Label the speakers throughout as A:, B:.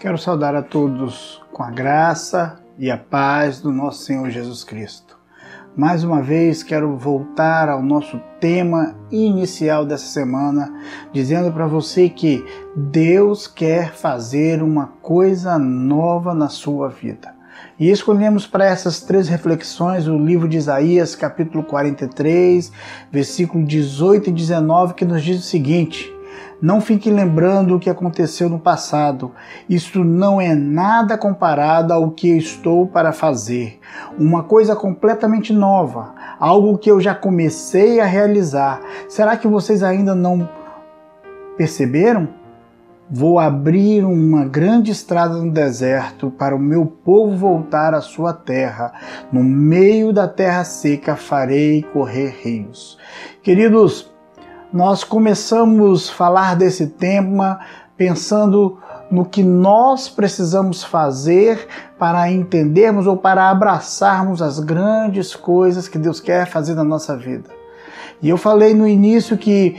A: Quero saudar a todos com a graça e a paz do nosso Senhor Jesus Cristo. Mais uma vez quero voltar ao nosso tema inicial dessa semana, dizendo para você que Deus quer fazer uma coisa nova na sua vida. E escolhemos para essas três reflexões o livro de Isaías, capítulo 43, versículo 18 e 19, que nos diz o seguinte: não fique lembrando o que aconteceu no passado. Isso não é nada comparado ao que estou para fazer. Uma coisa completamente nova, algo que eu já comecei a realizar. Será que vocês ainda não perceberam? Vou abrir uma grande estrada no deserto para o meu povo voltar à sua terra. No meio da terra seca farei correr rios. Queridos, nós começamos a falar desse tema pensando no que nós precisamos fazer para entendermos ou para abraçarmos as grandes coisas que Deus quer fazer na nossa vida. E eu falei no início que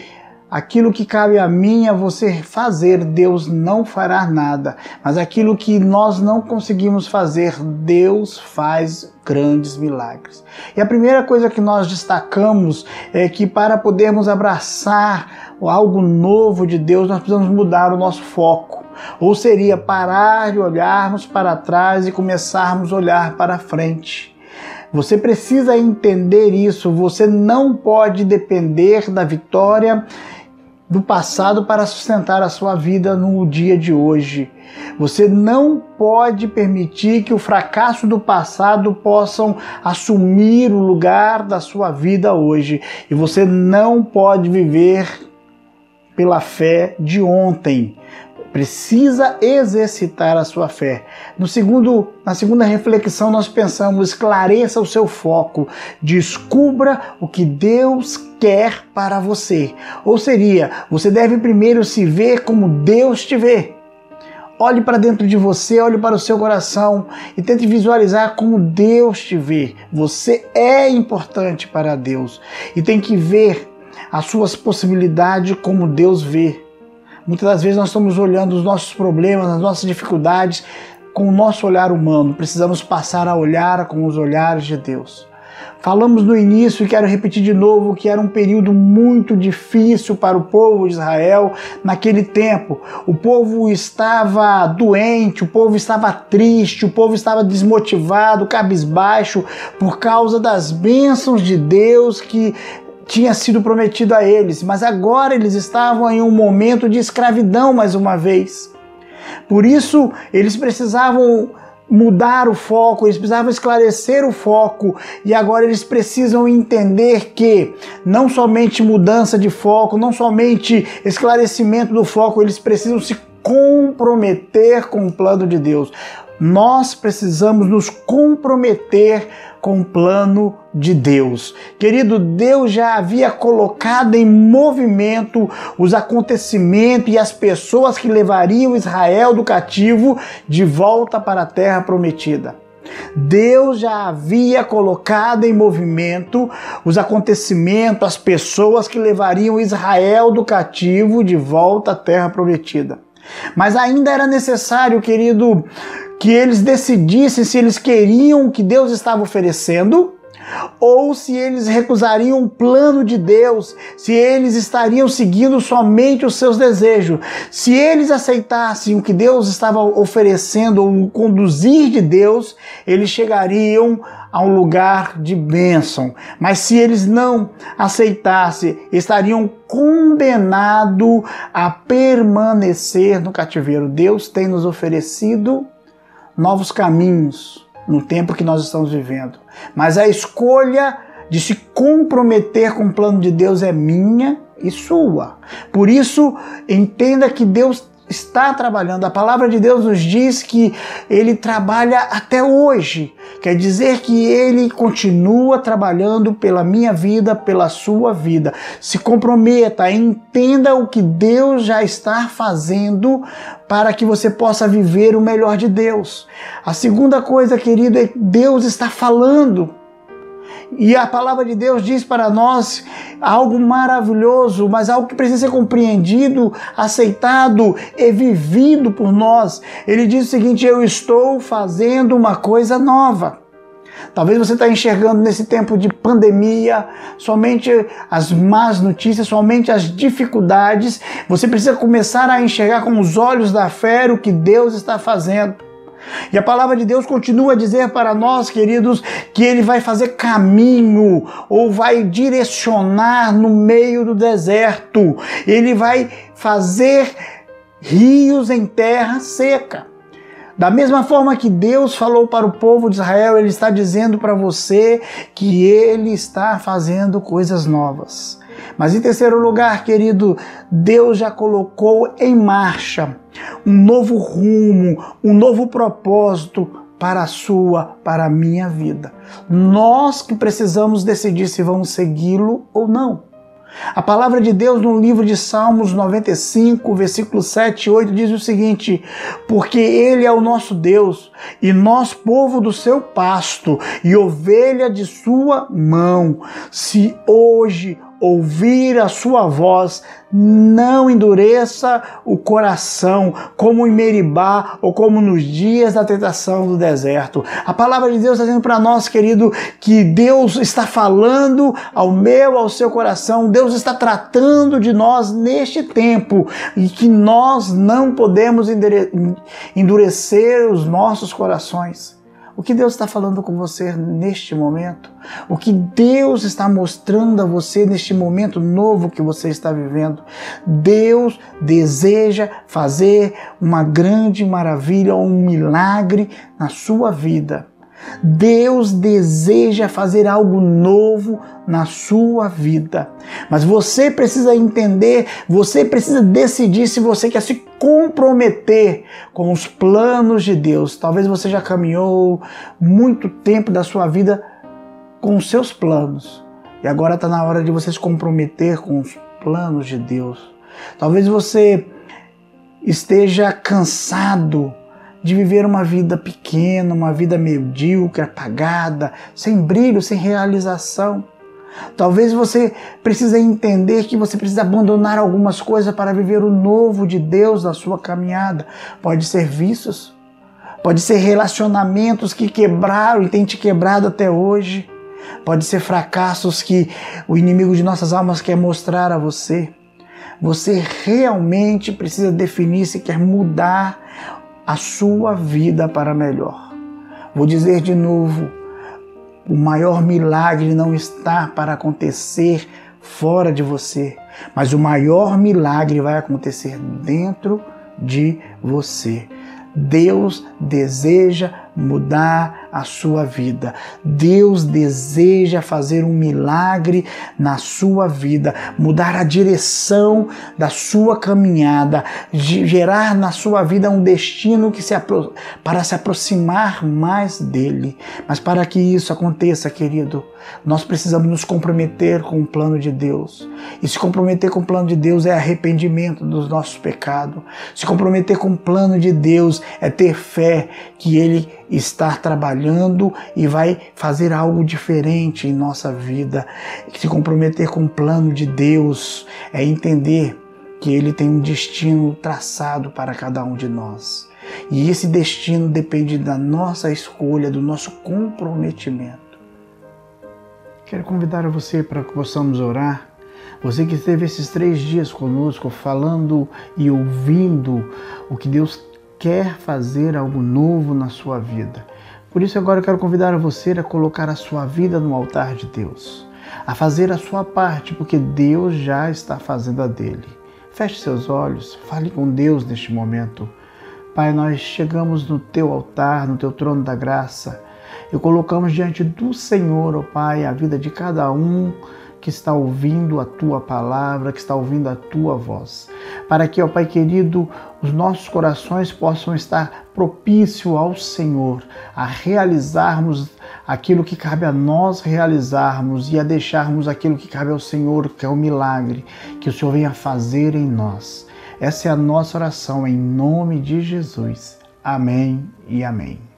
A: Aquilo que cabe a mim a você fazer, Deus não fará nada. Mas aquilo que nós não conseguimos fazer, Deus faz grandes milagres. E a primeira coisa que nós destacamos é que para podermos abraçar algo novo de Deus, nós precisamos mudar o nosso foco. Ou seria parar de olharmos para trás e começarmos a olhar para frente. Você precisa entender isso. Você não pode depender da vitória do passado para sustentar a sua vida no dia de hoje. Você não pode permitir que o fracasso do passado possam assumir o lugar da sua vida hoje. E você não pode viver pela fé de ontem precisa exercitar a sua fé. No segundo, na segunda reflexão, nós pensamos: esclareça o seu foco, descubra o que Deus quer para você. Ou seria, você deve primeiro se ver como Deus te vê. Olhe para dentro de você, olhe para o seu coração e tente visualizar como Deus te vê. Você é importante para Deus e tem que ver as suas possibilidades como Deus vê. Muitas das vezes nós estamos olhando os nossos problemas, as nossas dificuldades com o nosso olhar humano. Precisamos passar a olhar com os olhares de Deus. Falamos no início e quero repetir de novo que era um período muito difícil para o povo de Israel naquele tempo. O povo estava doente, o povo estava triste, o povo estava desmotivado, cabisbaixo por causa das bênçãos de Deus que tinha sido prometido a eles, mas agora eles estavam em um momento de escravidão mais uma vez. Por isso, eles precisavam mudar o foco, eles precisavam esclarecer o foco e agora eles precisam entender que não somente mudança de foco, não somente esclarecimento do foco, eles precisam se comprometer com o plano de Deus. Nós precisamos nos comprometer com o plano de Deus. Querido, Deus já havia colocado em movimento os acontecimentos e as pessoas que levariam Israel do cativo de volta para a terra prometida. Deus já havia colocado em movimento os acontecimentos, as pessoas que levariam Israel do cativo de volta à terra prometida. Mas ainda era necessário, querido, que eles decidissem se eles queriam o que Deus estava oferecendo ou se eles recusariam o plano de Deus, se eles estariam seguindo somente os seus desejos. Se eles aceitassem o que Deus estava oferecendo, ou o conduzir de Deus, eles chegariam a um lugar de bênção. Mas se eles não aceitassem, estariam condenados a permanecer no cativeiro. Deus tem nos oferecido novos caminhos no tempo que nós estamos vivendo. Mas a escolha de se comprometer com o plano de Deus é minha e sua. Por isso, entenda que Deus está trabalhando. A palavra de Deus nos diz que ele trabalha até hoje. Quer dizer que ele continua trabalhando pela minha vida, pela sua vida. Se comprometa, entenda o que Deus já está fazendo para que você possa viver o melhor de Deus. A segunda coisa, querido, é que Deus está falando. E a palavra de Deus diz para nós algo maravilhoso, mas algo que precisa ser compreendido, aceitado e vivido por nós. Ele diz o seguinte: Eu estou fazendo uma coisa nova. Talvez você está enxergando nesse tempo de pandemia somente as más notícias, somente as dificuldades. Você precisa começar a enxergar com os olhos da fé o que Deus está fazendo. E a palavra de Deus continua a dizer para nós, queridos, que ele vai fazer caminho ou vai direcionar no meio do deserto. Ele vai fazer rios em terra seca. Da mesma forma que Deus falou para o povo de Israel, Ele está dizendo para você que Ele está fazendo coisas novas. Mas em terceiro lugar, querido, Deus já colocou em marcha um novo rumo, um novo propósito para a sua, para a minha vida. Nós que precisamos decidir se vamos segui-lo ou não. A palavra de Deus no livro de Salmos 95, versículo 7 e 8 diz o seguinte: Porque Ele é o nosso Deus, e nós, povo do seu pasto, e ovelha de sua mão. Se hoje ouvir a sua voz, não endureça o coração, como em Meribá ou como nos dias da tentação do deserto. A palavra de Deus está dizendo para nós, querido, que Deus está falando ao meu, ao seu coração, Deus está tratando de nós neste tempo e que nós não podemos endurecer os nossos corações. O que Deus está falando com você neste momento? O que Deus está mostrando a você neste momento novo que você está vivendo? Deus deseja fazer uma grande maravilha, um milagre na sua vida. Deus deseja fazer algo novo na sua vida. Mas você precisa entender, você precisa decidir se você quer se comprometer com os planos de Deus. Talvez você já caminhou muito tempo da sua vida com os seus planos. E agora está na hora de você se comprometer com os planos de Deus. Talvez você esteja cansado de viver uma vida pequena, uma vida medíocre, apagada, sem brilho, sem realização. Talvez você precise entender que você precisa abandonar algumas coisas para viver o novo de Deus na sua caminhada. Pode ser vícios, pode ser relacionamentos que quebraram e têm te quebrado até hoje. Pode ser fracassos que o inimigo de nossas almas quer mostrar a você. Você realmente precisa definir se quer mudar a sua vida para melhor. Vou dizer de novo: o maior milagre não está para acontecer fora de você, mas o maior milagre vai acontecer dentro de você. Deus deseja mudar a sua vida. Deus deseja fazer um milagre na sua vida, mudar a direção da sua caminhada, gerar na sua vida um destino que se para se aproximar mais dele. Mas para que isso aconteça, querido, nós precisamos nos comprometer com o plano de Deus. E se comprometer com o plano de Deus é arrependimento dos nossos pecados. Se comprometer com o plano de Deus é ter fé que ele estar trabalhando e vai fazer algo diferente em nossa vida. Se comprometer com o plano de Deus é entender que Ele tem um destino traçado para cada um de nós. E esse destino depende da nossa escolha, do nosso comprometimento. Quero convidar você para que possamos orar. Você que esteve esses três dias conosco, falando e ouvindo o que Deus quer fazer algo novo na sua vida. Por isso, agora eu quero convidar você a colocar a sua vida no altar de Deus, a fazer a sua parte, porque Deus já está fazendo a dele. Feche seus olhos, fale com Deus neste momento. Pai, nós chegamos no teu altar, no teu trono da graça e colocamos diante do Senhor, ó oh Pai, a vida de cada um que está ouvindo a tua palavra, que está ouvindo a tua voz. Para que, ó Pai querido, os nossos corações possam estar propício ao Senhor, a realizarmos aquilo que cabe a nós realizarmos e a deixarmos aquilo que cabe ao Senhor, que é o milagre que o Senhor venha fazer em nós. Essa é a nossa oração em nome de Jesus. Amém e amém.